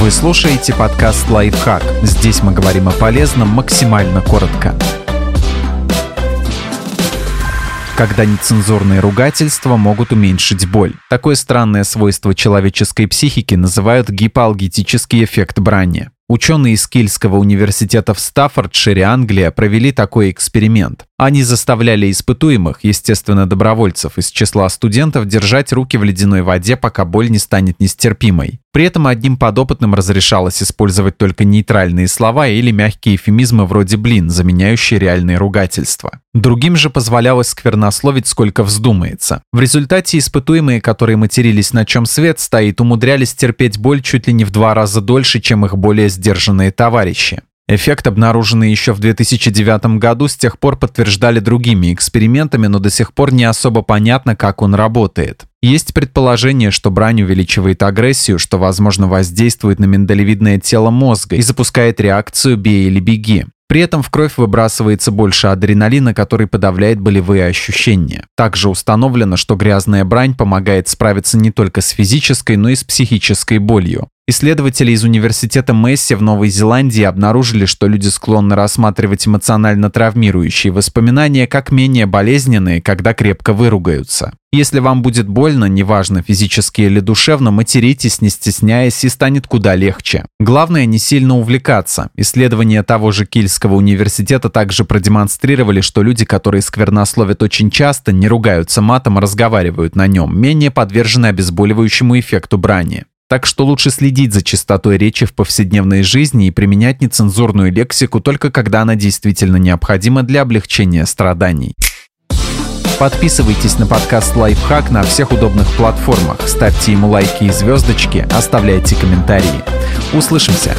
Вы слушаете подкаст «Лайфхак». Здесь мы говорим о полезном максимально коротко. Когда нецензурные ругательства могут уменьшить боль. Такое странное свойство человеческой психики называют гипоалгетический эффект брани. Ученые из Кильского университета в Стаффордшире, Англия, провели такой эксперимент. Они заставляли испытуемых, естественно, добровольцев из числа студентов, держать руки в ледяной воде, пока боль не станет нестерпимой. При этом одним подопытным разрешалось использовать только нейтральные слова или мягкие эфемизмы вроде «блин», заменяющие реальные ругательства. Другим же позволялось сквернословить сколько вздумается. В результате испытуемые, которые матерились на чем свет стоит, умудрялись терпеть боль чуть ли не в два раза дольше, чем их более сдержанные товарищи. Эффект, обнаруженный еще в 2009 году, с тех пор подтверждали другими экспериментами, но до сих пор не особо понятно, как он работает. Есть предположение, что брань увеличивает агрессию, что, возможно, воздействует на миндалевидное тело мозга и запускает реакцию «бей или беги». При этом в кровь выбрасывается больше адреналина, который подавляет болевые ощущения. Также установлено, что грязная брань помогает справиться не только с физической, но и с психической болью. Исследователи из университета Месси в Новой Зеландии обнаружили, что люди склонны рассматривать эмоционально травмирующие воспоминания как менее болезненные, когда крепко выругаются. Если вам будет больно, неважно физически или душевно, материтесь, не стесняясь, и станет куда легче. Главное не сильно увлекаться. Исследования того же Кильского университета также продемонстрировали, что люди, которые сквернословят очень часто, не ругаются матом, а разговаривают на нем, менее подвержены обезболивающему эффекту брани. Так что лучше следить за чистотой речи в повседневной жизни и применять нецензурную лексику только когда она действительно необходима для облегчения страданий. Подписывайтесь на подкаст «Лайфхак» на всех удобных платформах, ставьте ему лайки и звездочки, оставляйте комментарии. Услышимся!